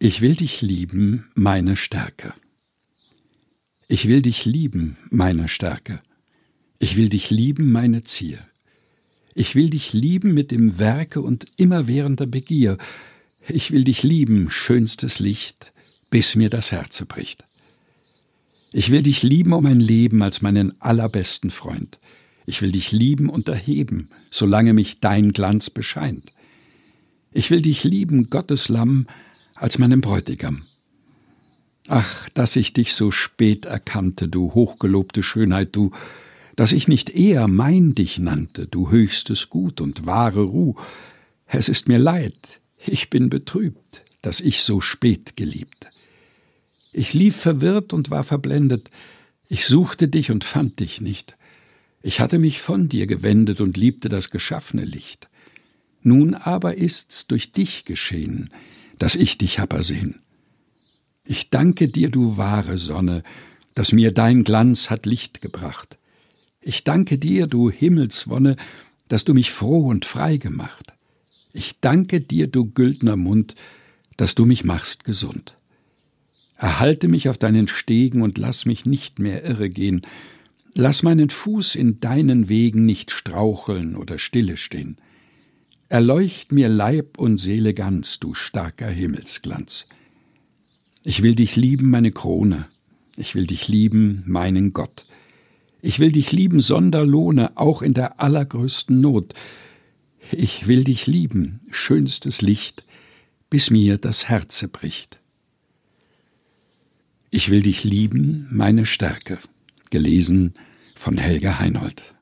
Ich will dich lieben, meine Stärke. Ich will dich lieben, meine Stärke. Ich will dich lieben, meine Zier. Ich will dich lieben mit dem Werke und immerwährender Begier. Ich will dich lieben, schönstes Licht, bis mir das Herze bricht. Ich will dich lieben um ein Leben als meinen allerbesten Freund. Ich will dich lieben und erheben, solange mich dein Glanz bescheint. Ich will dich lieben, Gottes Lamm, als meinem Bräutigam. Ach, dass ich dich so spät erkannte, du hochgelobte Schönheit, du, dass ich nicht eher mein dich nannte, du höchstes Gut und wahre Ruh. Es ist mir leid, ich bin betrübt, dass ich so spät geliebt. Ich lief verwirrt und war verblendet, ich suchte dich und fand dich nicht. Ich hatte mich von dir gewendet und liebte das geschaffene Licht. Nun aber ist's durch dich geschehen, dass ich dich hab ersehen. Ich danke dir, du wahre Sonne, dass mir dein Glanz hat Licht gebracht. Ich danke dir, du Himmelswonne, dass du mich froh und frei gemacht. Ich danke dir, du güldner Mund, dass du mich machst gesund. Erhalte mich auf deinen Stegen und lass mich nicht mehr irre gehen. Lass meinen Fuß in deinen Wegen nicht straucheln oder stille stehen. Erleucht mir Leib und Seele ganz, du starker Himmelsglanz. Ich will dich lieben, meine Krone, ich will dich lieben, meinen Gott. Ich will dich lieben sonder Lohne, auch in der allergrößten Not. Ich will dich lieben, schönstes Licht, bis mir das Herze bricht. Ich will dich lieben, meine Stärke. Gelesen von Helga Heinold.